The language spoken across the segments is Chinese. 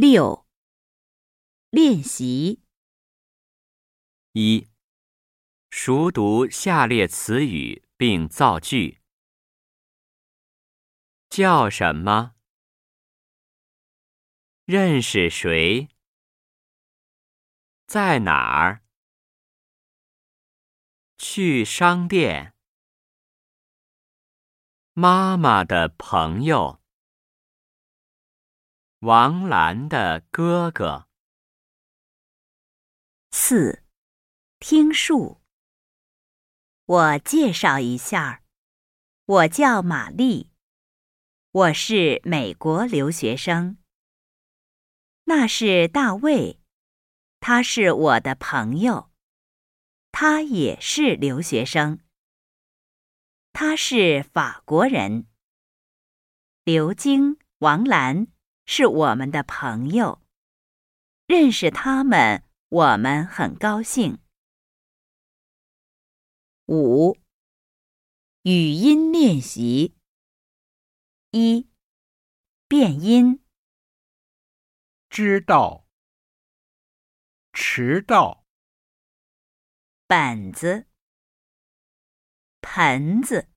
六、练习一、熟读下列词语并造句。叫什么？认识谁？在哪儿？去商店。妈妈的朋友。王兰的哥哥。四、听述。我介绍一下，我叫玛丽，我是美国留学生。那是大卫，他是我的朋友，他也是留学生。他是法国人。刘晶、王兰。是我们的朋友，认识他们，我们很高兴。五、语音练习一、变音。知道，迟到。本子，盆子。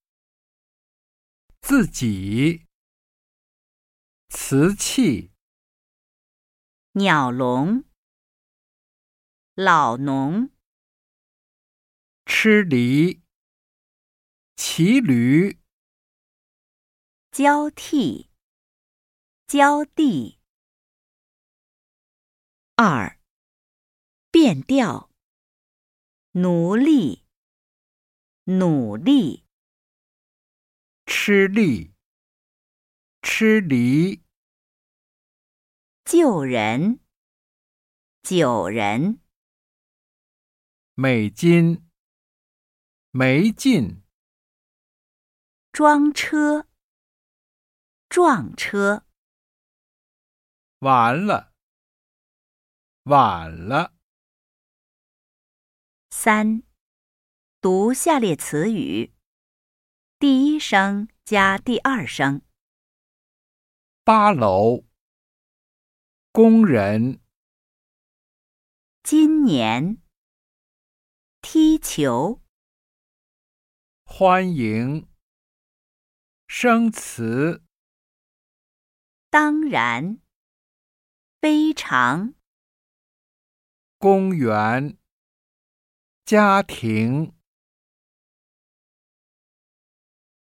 自己。瓷器，鸟笼，老农，吃梨，骑驴，交替，交地。二，变调，奴隶，努力，吃力。吃梨，救人，九人，美金，没劲，装车，撞车，完了，晚了。三，读下列词语，第一声加第二声。八楼，工人。今年，踢球。欢迎，生词。当然，非常。公园，家庭。